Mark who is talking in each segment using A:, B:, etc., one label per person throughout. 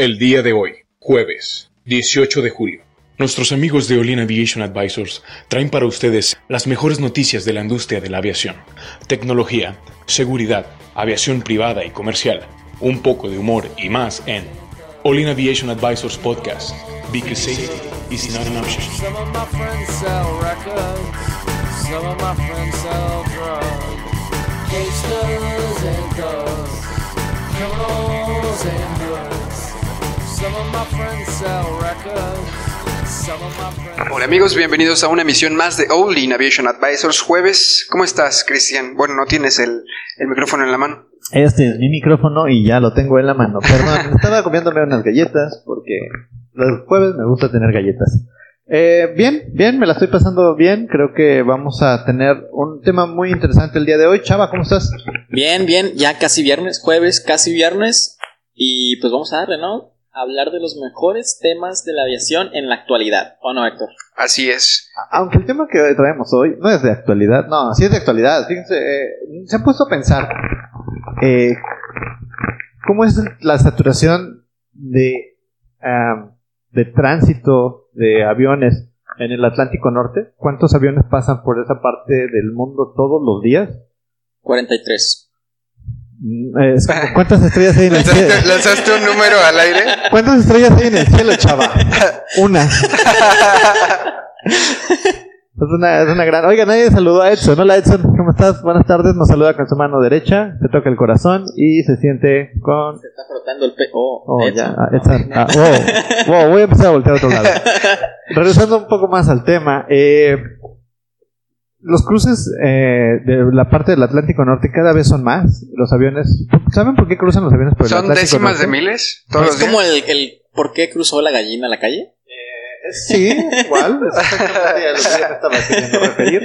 A: El día de hoy, jueves 18 de julio. Nuestros amigos de Olin Aviation Advisors traen para ustedes las mejores noticias de la industria de la aviación, tecnología, seguridad, aviación privada y comercial, un poco de humor y más en Olin Aviation Advisors Podcast, because safety is not an option.
B: Some of my friends sell records. Some of my friends sell drugs. Gangsters and thugs. Criminals and hoods.
C: Hola amigos, bienvenidos a una emisión más de All in Aviation Advisors jueves. ¿Cómo estás, Cristian? Bueno, no tienes el, el micrófono en la mano.
D: Este es mi micrófono y ya lo tengo en la mano. Perdón, estaba comiéndome unas galletas porque los jueves me gusta tener galletas. Eh, bien, bien, me la estoy pasando bien. Creo que vamos a tener un tema muy interesante el día de hoy. Chava, ¿cómo estás?
E: Bien, bien, ya casi viernes, jueves, casi viernes. Y pues vamos a darle, ¿no? Hablar de los mejores temas de la aviación en la actualidad. ¿O no, Héctor?
C: Así es.
D: Aunque el tema que traemos hoy no es de actualidad, no, sí es de actualidad. Fíjense, eh, se han puesto a pensar eh, cómo es la saturación de, ah, de tránsito de aviones en el Atlántico Norte. ¿Cuántos aviones pasan por esa parte del mundo todos los días?
E: 43.
D: Mm, eh, es como, ¿Cuántas estrellas hay en el cielo?
C: ¿Lanzaste, un número al aire?
D: ¿Cuántas estrellas hay en el cielo, chava? Una. Es una, es una gran. Oiga, nadie saludó a Edson. Hola Edson, ¿cómo estás? Buenas tardes. Nos saluda con su mano derecha, se toca el corazón y se siente con.
E: Se está frotando el pe... Oh,
D: Oh,
E: Edson.
D: ya, ah, Edson. Ah, wow, wow, voy a empezar a voltear a otro lado. Regresando un poco más al tema, eh, los cruces eh, de la parte del Atlántico Norte cada vez son más. Los aviones. ¿Saben por qué cruzan los aviones por el
C: ¿Son
D: Atlántico
C: décimas
D: Norte?
C: de miles? ¿Todos los
E: Es
C: días?
E: como el, el por qué cruzó la gallina a la calle.
D: Sí, igual. es exactamente a lo que yo me estaba queriendo referir.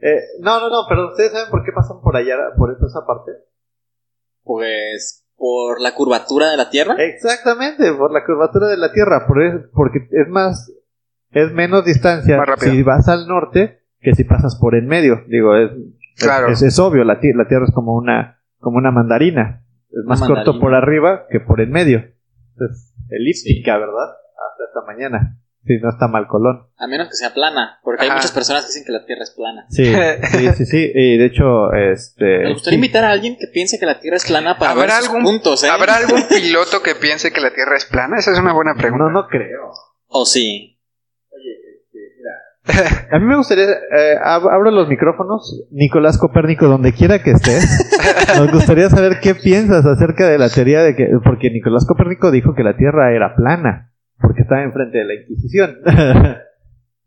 D: Eh, no, no, no, pero ¿ustedes saben por qué pasan por allá, por esa parte?
E: Pues por la curvatura de la Tierra.
D: Exactamente, por la curvatura de la Tierra, por es- porque es más, es menos distancia
C: Más rápido.
D: si vas al norte que si pasas por en medio. Digo, es, es-
C: Claro.
D: es, es obvio, la, ti- la Tierra es como una, como una mandarina. Es más corto por arriba que por en medio. Es elíptica, ¿verdad? Hasta esta mañana. Si no está mal Colón.
E: A menos que sea plana. Porque hay muchas personas que dicen que la Tierra es plana.
D: Sí, sí, sí, sí. Y de hecho, este.
E: Me gustaría invitar a alguien que piense que la Tierra es plana para ver
C: ¿Habrá
E: sus
C: algún,
E: puntos, ¿eh?
C: ¿Habrá algún piloto que piense que la Tierra es plana? Esa es una buena pregunta.
D: No, no creo.
E: O sí.
D: A mí me gustaría, eh, ab- abro los micrófonos, Nicolás Copérnico, donde quiera que estés, nos gustaría saber qué piensas acerca de la teoría de que, porque Nicolás Copérnico dijo que la Tierra era plana, porque estaba enfrente de la Inquisición.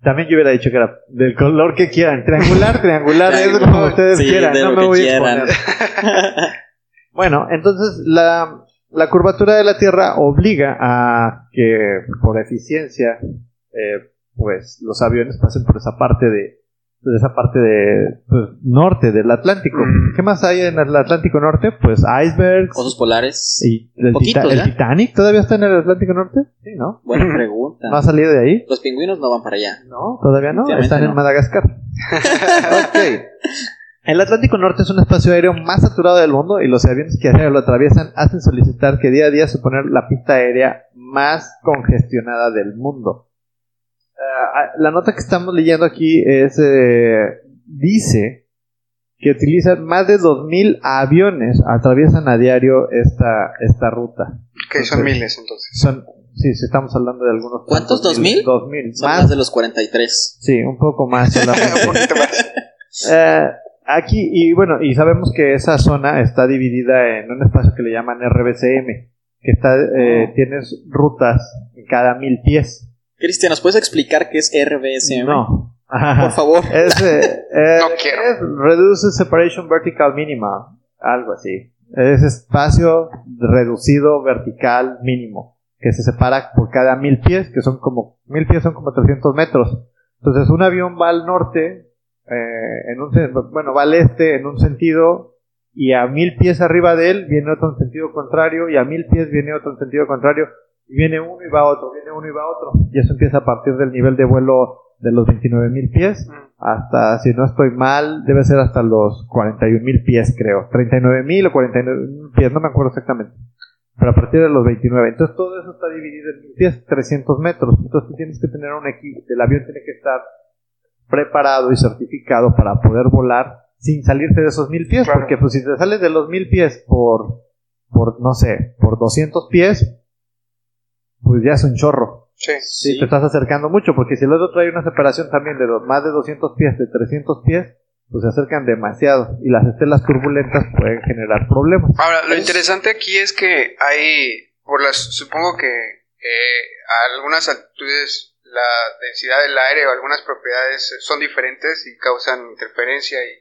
D: También yo hubiera dicho que era del color que quieran, triangular, triangular, es como ustedes
E: Sí,
D: quieran, no me voy a exponer. Bueno, entonces la, la curvatura de la Tierra obliga a que por eficiencia eh, pues los aviones pasen por esa parte de, de esa parte de pues, norte del Atlántico.
C: Mm.
D: ¿Qué más hay en el Atlántico Norte? Pues icebergs
E: Osos polares.
D: y el,
E: Poquitos,
D: Tita- el
E: ¿ya?
D: Titanic todavía está en el Atlántico Norte? Sí, ¿no?
E: Buena pregunta.
D: ¿No ha salido de ahí?
E: Los pingüinos no van para allá.
D: No, todavía no. Están en. Madagascar. ok. El Atlántico Norte es un espacio aéreo más saturado del mundo y los aviones que lo atraviesan hacen solicitar que día a día suponer la pista aérea más congestionada del mundo. Ah, la nota que estamos leyendo aquí es eh, dice que utilizan más de 2.000 aviones atraviesan a diario esta, esta ruta.
C: Que son miles entonces.
D: Son, sí, sí, estamos hablando de algunos.
E: ¿Cuántos?
D: cuantos
E: ¿2.000?
D: mil. 2.000.
E: Son
D: Más
E: más de los 43.
D: Sí, un poco más.
C: Un poquito más.
D: Eh, aquí, y bueno, y sabemos que esa zona está dividida en un espacio que le llaman RBCM, que está, eh, tienes rutas en cada mil pies.
E: Cristian, ¿nos puedes explicar qué es RBSM?
D: No.
E: Por favor.
D: Es, eh, eh,
C: No quiero.
D: es Reduce Separation Vertical Minimal, algo así. Es espacio reducido vertical mínimo, que se separa por cada mil pies, que son como, mil pies son como 300 metros. Entonces un avión va al norte, eh, en un, bueno, va al este en un sentido, y a mil pies arriba de él viene otro en sentido contrario, y a mil pies viene otro en sentido contrario, y viene uno y va otro, viene uno y va otro. Y eso empieza a partir del nivel de vuelo de los 29.000 pies hasta, si no estoy mal, debe ser hasta los 41.000 pies, creo. 39.000 o 49.000 pies, no me acuerdo exactamente. pero a partir de los 29. Entonces todo eso está dividido en mil pies, 300 metros. Entonces tú tienes que tener un equipo, el avión tiene que estar preparado y certificado para poder volar sin salirse de esos mil pies,
C: Claro.
D: porque pues si te sales de los mil pies por, por, no sé, por 200 pies, pues ya es un chorro.
C: Sí.
D: Sí, te estás acercando mucho, porque si el otro trae una separación también de más de 200 pies, de 300 pies, pues se acercan demasiado y las estelas turbulentas pueden generar problemas.
C: Ahora, lo interesante aquí es que hay, por las, supongo que eh, a algunas altitudes la densidad del aire o algunas propiedades son diferentes y causan interferencia y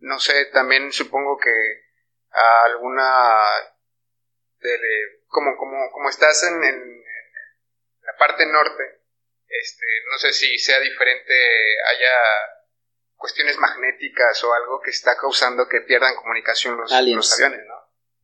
C: no sé, también supongo que a alguna de- como, como, como estás en, en- parte norte, este, no sé si sea diferente, haya cuestiones magnéticas o algo que está causando que pierdan comunicación los, los aviones, ¿no?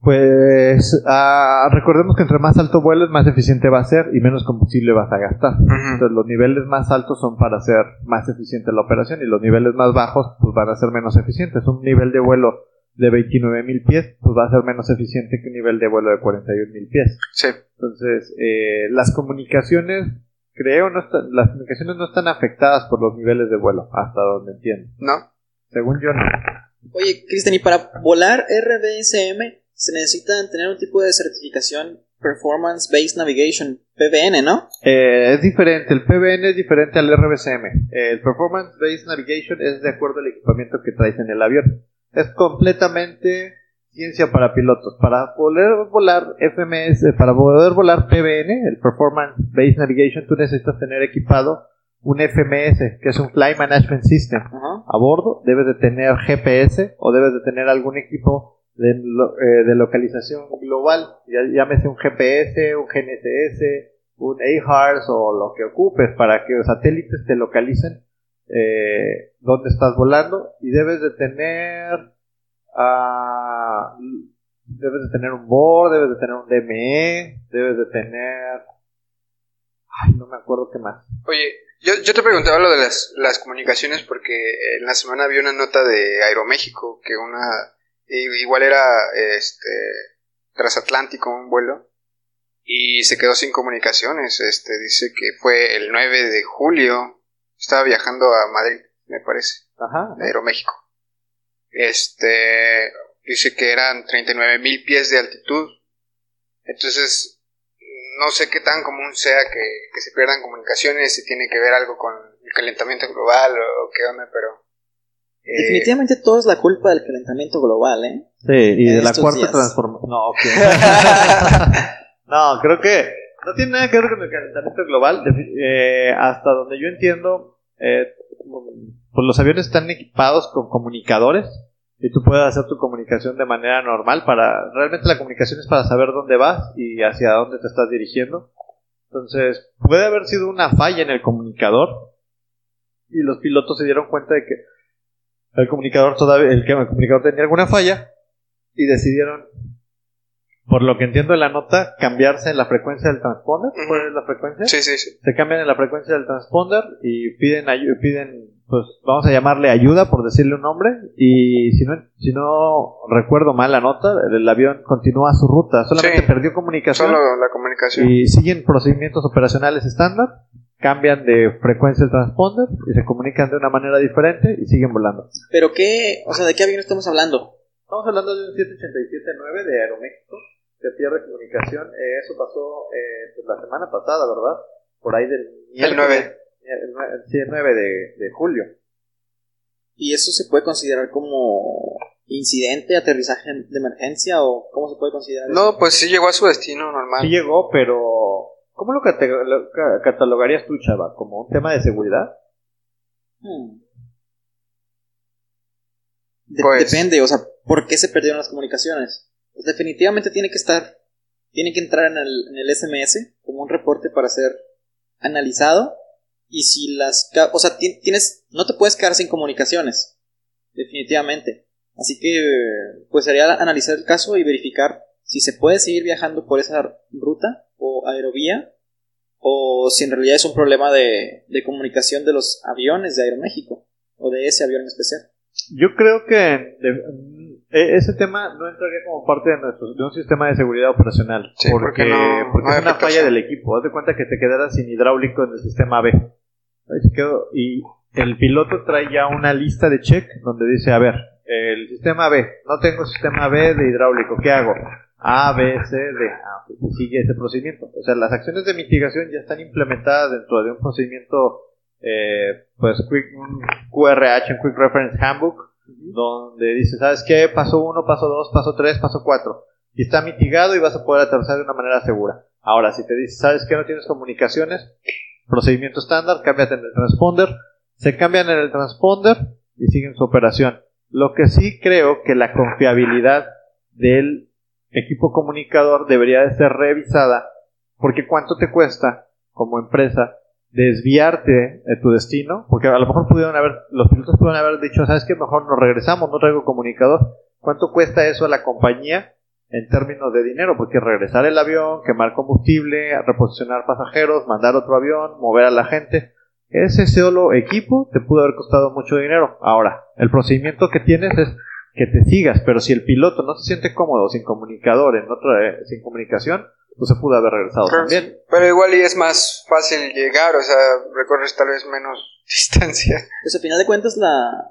D: Pues ah, recordemos que entre más alto vueles, más eficiente va a ser y menos combustible vas a gastar. Entonces los niveles más altos son para hacer más eficiente la operación y los niveles más bajos pues van a ser menos eficientes. Un nivel de vuelo de 29.000 pies pues va a ser menos eficiente que un nivel de vuelo de 41.000 pies.
C: Sí.
D: Entonces eh, las comunicaciones, creo, no están, las comunicaciones no están afectadas por los niveles de vuelo, hasta donde entiendo.
C: ¿No?
D: Según yo no.
E: Oye, Cristian, y para volar RBSM se necesita tener un tipo de certificación Performance Based Navigation, PBN, ¿no?
D: Eh, es diferente, el PBN es diferente al RBCM. El Performance Based Navigation es de acuerdo al equipamiento que traes en el avión. Es completamente ciencia para pilotos. Para poder volar FMS, para poder volar PBN, el Performance Based Navigation, tú necesitas tener equipado un FMS, que es un Flight Management System. A bordo debes de tener GPS o debes de tener algún equipo de, eh, de localización global, ya, llámese un GPS, un GNSS, un AHARS o lo que ocupes para que los satélites te localicen eh, dónde estás volando y debes de tener ah, debes de tener un board, debes de tener un DME, debes de tener ay no me acuerdo qué más
C: Oye, yo, te preguntaba lo de las, las comunicaciones porque en la semana vi una nota de Aeroméxico que una igual era este transatlántico un vuelo y se quedó sin comunicaciones. Este dice que fue el 9 de julio. Estaba viajando a Madrid, me parece,
D: ajá
C: de Aeroméxico. Este dice que eran 39 mil pies de altitud. Entonces, no sé qué tan común sea que, que se pierdan comunicaciones, si tiene que ver algo con el calentamiento global o, qué onda, pero... eh,
E: Definitivamente todo es la culpa del calentamiento global, ¿eh?
D: Sí, y de la cuarta
E: días.
D: transformación. No, ok. no, creo que no tiene nada que ver con el calentamiento global. Eh, hasta donde yo entiendo, eh, pues los aviones están equipados con comunicadores y tú puedes hacer tu comunicación de manera normal. Para realmente la comunicación es para saber dónde vas y hacia dónde te estás dirigiendo. Entonces puede haber sido una falla en el comunicador y los pilotos se dieron cuenta de que el comunicador todavía el, que- el comunicador tenía alguna falla y decidieron, por lo que entiendo de la nota, cambiarse en la frecuencia del transponder.
C: Ujú.
D: ¿Cuál es la frecuencia?
C: Sí, sí, sí.
D: Se cambian en la frecuencia del transponder y piden, piden, pues vamos a llamarle ayuda por decirle un nombre. Y si no, si no recuerdo mal la nota, el avión continúa su ruta, solamente
C: Sí.
D: perdió comunicación
C: Solo la comunicación.
D: y siguen procedimientos operacionales estándar. Cambian de frecuencia el transponder y se comunican de una manera diferente y siguen volando.
E: Pero qué, o sea, ¿de qué avión estamos hablando?
D: Estamos hablando de un 787-9 de Aeroméxico que pierde comunicación. Eh, eso pasó eh, pues, la semana pasada, ¿verdad? Por ahí del
C: El 9.
D: El, nue- sí, el 9 de, de julio.
E: ¿Y eso se puede considerar como incidente, aterrizaje de emergencia o cómo se puede considerar? eso?
C: No, pues sí llegó a su destino normal.
D: Sí llegó, pero ¿cómo lo, cate- lo ca- catalogarías tú, Chava? ¿Como un tema de seguridad?
E: Hmm. De-
C: Pues-
E: Depende, o sea, ¿por qué se perdieron las comunicaciones? Pues definitivamente tiene que estar, tiene que entrar en el, en el SMS como un reporte para ser analizado. Y si las, o sea, ti- tienes, no te puedes quedar sin comunicaciones, definitivamente. Así que, pues sería analizar el caso y verificar si se puede seguir viajando por esa ruta o aerovía o si en realidad es un problema de, de comunicación de los aviones de Aeroméxico o de ese avión en especial.
D: Yo creo que ese tema no entraría como parte de, nuestro, de un sistema de seguridad operacional.
C: Sí,
D: porque
C: porque no-
D: porque
C: no hay
D: es una falla del equipo. Haz de cuenta que te quedaras sin hidráulico en el sistema B. Y el piloto trae ya una lista de check donde dice, a ver, el sistema B, no tengo sistema B de hidráulico, ¿qué hago? A, B, C, D. Ah, y sigue ese procedimiento. O sea, las acciones de mitigación ya están implementadas dentro de un procedimiento, eh, pues, quick, un QRH, un Quick Reference Handbook, donde dice, ¿sabes qué? Paso 1, paso 2, paso 3, paso 4. Y está mitigado y vas a poder aterrizar de una manera segura. Ahora, si te dice, ¿sabes qué? No tienes comunicaciones, procedimiento estándar, cámbiate en el transponder, se cambian en el transponder y siguen su operación. Lo que sí creo que la confiabilidad del equipo comunicador debería de ser revisada porque cuánto te cuesta como empresa desviarte de tu destino, porque a lo mejor pudieron haber, los pilotos pudieron haber dicho, sabes que mejor nos regresamos, no traigo comunicador. ¿Cuánto cuesta eso a la compañía en términos de dinero? Porque regresar el avión, quemar combustible, reposicionar pasajeros, mandar otro avión, mover a la gente, ese solo equipo te pudo haber costado mucho dinero. Ahora, el procedimiento que tienes es que te sigas, pero si el piloto no se siente cómodo sin comunicador, en otra, eh, sin comunicación, pues se pudo haber regresado
C: Claro,
D: también.
C: Pero igual y es más fácil llegar, o sea, recorres tal vez menos distancia.
E: Pues al final de cuentas la,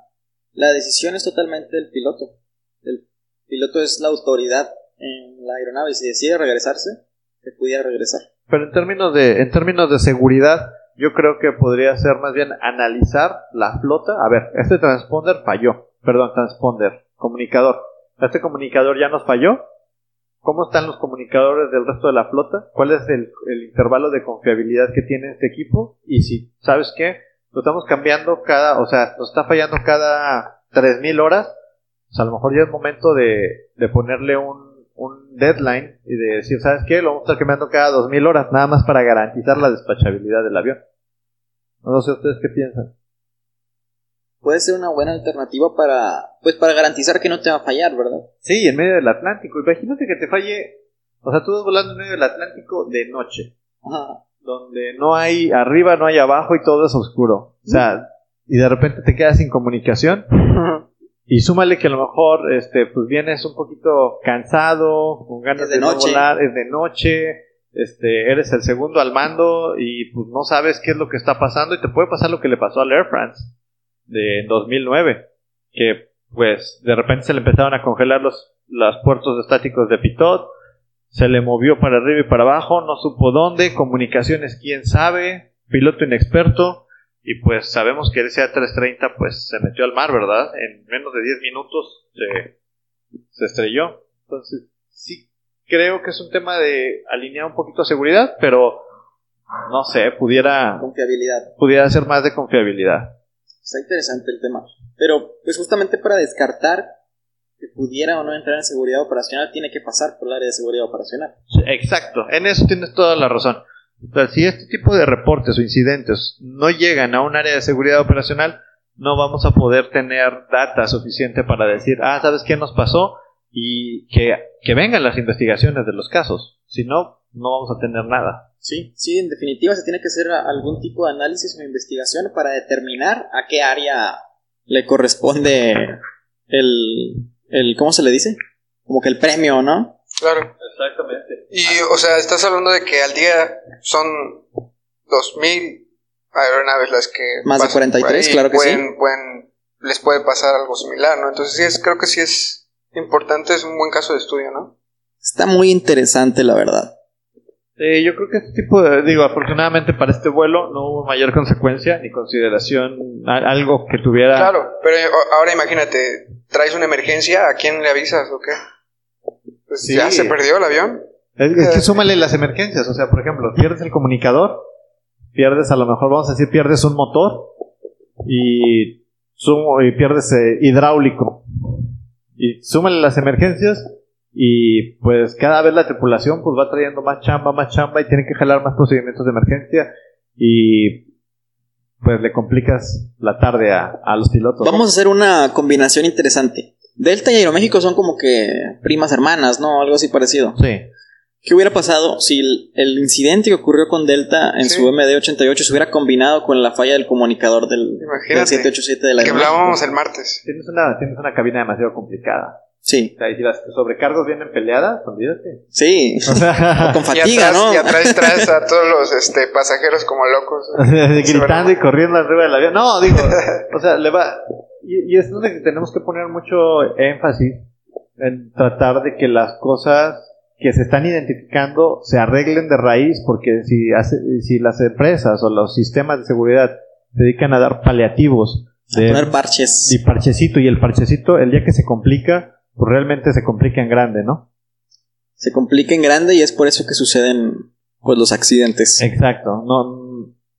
E: la decisión es totalmente del piloto. El piloto es la autoridad en la aeronave y si decide regresarse, se pudiera regresar.
D: Pero en términos de, en términos de seguridad, yo creo que podría ser más bien analizar la flota. A ver, este transponder falló. Perdón, transponder, comunicador. Este comunicador ya nos falló. ¿Cómo están los comunicadores del resto de la flota? ¿Cuál es el, el intervalo de confiabilidad que tiene este equipo? Y si, ¿sabes qué? Lo estamos cambiando cada, o sea, nos está fallando cada 3000 horas. Pues a lo mejor ya es momento de, de ponerle un, un deadline y de decir, ¿sabes qué? Lo vamos a estar cambiando cada 2000 horas, nada más para garantizar la despachabilidad del avión. No sé ustedes qué piensan.
E: Puede ser una buena alternativa para, pues para garantizar que no te va a fallar, ¿verdad?
D: Sí, en medio del Atlántico. Imagínate que te falle, o sea, tú vas volando en medio del Atlántico de noche,
E: Ajá.
D: donde no hay arriba, no hay abajo y todo es oscuro. O sea, y de repente te quedas sin comunicación. Y súmale que a lo mejor este, pues vienes un poquito cansado, con ganas
E: de
D: no volar, es de noche, este, eres el segundo al mando y pues no sabes qué es lo que está pasando y te puede pasar lo que le pasó al Air France de 2009, que pues de repente se le empezaron a congelar los, los puertos estáticos de Pitot, se le movió para arriba y para abajo, no supo dónde, comunicaciones quién sabe, piloto inexperto, y pues sabemos que ese A330 pues se metió al mar, ¿verdad? En menos de 10 minutos se, se estrelló. Entonces, sí creo que es un tema de alinear un poquito a seguridad, pero no sé, pudiera,
E: Confiabilidad.
D: pudiera ser más de confiabilidad.
E: Está interesante el tema. Pero, pues justamente para descartar que pudiera o no entrar en seguridad operacional, tiene que pasar por el área de seguridad operacional.
D: Exacto, en eso tienes toda la razón. O si este tipo de reportes o incidentes no llegan a un área de seguridad operacional, no vamos a poder tener data suficiente para decir, ah, ¿sabes qué nos pasó? Y que, que vengan las investigaciones de los casos. Si no, no vamos a tener nada.
E: Sí, sí, en definitiva se tiene que hacer algún tipo de análisis o investigación para determinar a qué área le corresponde el, el ¿cómo se le dice? Como que el premio, ¿no?
C: Claro.
D: Exactamente.
C: Y, o sea, estás hablando de que al día son 2000 aeronaves las que.
E: Más de
C: pasan por
E: 43,
C: ahí y
E: claro que
C: pueden,
E: sí.
C: pueden- les puede pasar algo similar, ¿no? Entonces, sí, es, creo que sí es importante, es un buen caso de estudio, ¿no?
E: Está muy interesante, la verdad.
D: Sí, yo creo que este tipo de, digo, afortunadamente para este vuelo no hubo mayor consecuencia ni consideración, a- algo que tuviera...
C: Claro, pero eh, ahora imagínate, traes una emergencia, ¿a quién le avisas o qué? Pues
D: Sí.
C: ya se perdió el avión.
D: Es, es que súmale las emergencias, o sea, por ejemplo, pierdes el comunicador, pierdes a lo mejor, vamos a decir, pierdes un motor y, sumo- y pierdes eh, hidráulico. Y súmale las emergencias y pues cada vez la tripulación pues va trayendo más chamba, más chamba y tiene que jalar más procedimientos de emergencia y pues le complicas la tarde a, a los pilotos. ¿no?
E: Vamos a hacer una combinación interesante. Delta y Aeroméxico son como que primas hermanas, ¿no? Algo así parecido.
D: Sí.
E: ¿Qué hubiera pasado si el, el incidente que ocurrió con Delta en
C: Sí.
E: su MD-88 se hubiera combinado con la falla del comunicador del, del
C: Imagínate.
E: 787 de la
C: que hablábamos el martes.
D: Tienes una, tienes una cabina demasiado complicada.
E: Sí,
D: O sea, y si las sobrecargos vienen peleadas, olvídate.
E: sí.
D: O sea,
E: Con
C: Y
E: fatiga,
C: atrás,
E: ¿no?
C: y atrás traes a todos los este, pasajeros como locos.
D: gritando y corriendo arriba del avión. No, digo, o sea, le va. Y, y es donde tenemos que poner mucho énfasis en tratar de que las cosas que se están identificando se arreglen de raíz, porque si, hace, si las empresas o los sistemas de seguridad se dedican a dar paliativos de,
E: Poner parches.
D: y parchecito, y el parchecito, el día que se complica, pues realmente se complica en grande, ¿no?
E: Se complica en grande y es por eso que suceden pues los accidentes.
D: Exacto. No,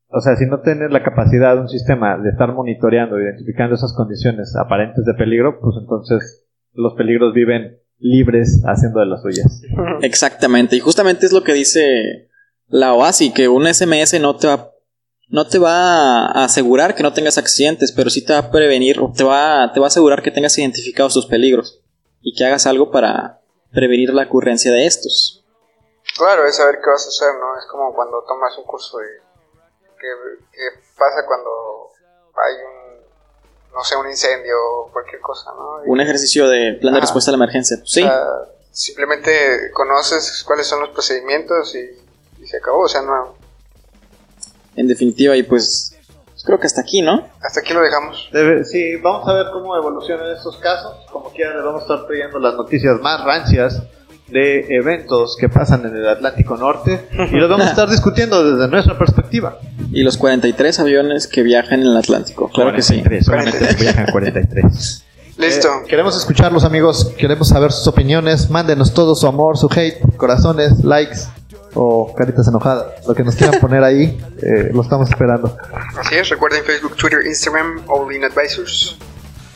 D: o sea, si no tienes la capacidad de un sistema de estar monitoreando, identificando esas condiciones aparentes de peligro, pues entonces los peligros viven libres haciendo de las suyas.
E: Exactamente, y justamente es lo que dice la OASI, que un SMS no te va no te va a asegurar que no tengas accidentes, pero sí te va a prevenir, o te va, te va a asegurar que tengas identificados tus peligros y que hagas algo para prevenir la ocurrencia de estos.
C: Claro, es saber qué vas a hacer, ¿no? Es como cuando tomas un curso de... ¿Qué, qué pasa cuando hay un... no sé, un incendio o cualquier cosa, ¿no? Y,
E: Un ejercicio de plan de
C: Ah.
E: respuesta a la emergencia. Sí,
C: o sea, simplemente conoces cuáles son los procedimientos y, y se acabó, o sea, no...
E: en definitiva, y pues creo que hasta aquí, ¿no?
C: Hasta aquí lo dejamos.
D: Debe- sí, vamos a ver cómo evolucionan estos casos. Como quiera, les vamos a estar trayendo las noticias más rancias de eventos que pasan en el Atlántico Norte y los vamos a estar discutiendo desde nuestra perspectiva.
E: Y los 43 aviones que viajan en el Atlántico. Claro que sí.
D: 43, solamente viajan 43.
C: Listo.
D: Eh, queremos escucharlos, amigos. Queremos saber sus opiniones. Mándenos todo su amor, su hate, corazones, likes o caritas enojadas. Lo que nos quieran poner ahí, eh, lo estamos esperando.
C: Así es, recuerden Facebook, Twitter, Instagram, All In Advisors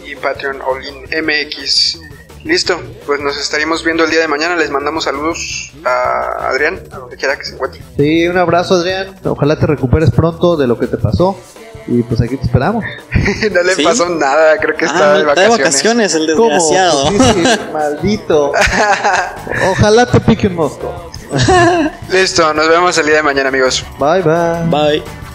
C: y Patreon, All In MX. Listo, pues nos estaríamos viendo el día de mañana. Les mandamos saludos a Adrián, a donde quiera que se encuentre.
D: Sí, un abrazo, Adrián. Ojalá te recuperes pronto de lo que te pasó. Y pues aquí te esperamos.
C: no le
E: ¿Sí?
C: pasó nada, creo que está
E: Ah,
C: de
E: está de
C: vacaciones.
E: vacaciones el desgraciado.
D: ¿Cómo? Sí, sí, maldito. Ojalá te pique un mosco.
C: Listo, nos vemos el día de mañana, amigos.
D: Bye, bye.
E: Bye.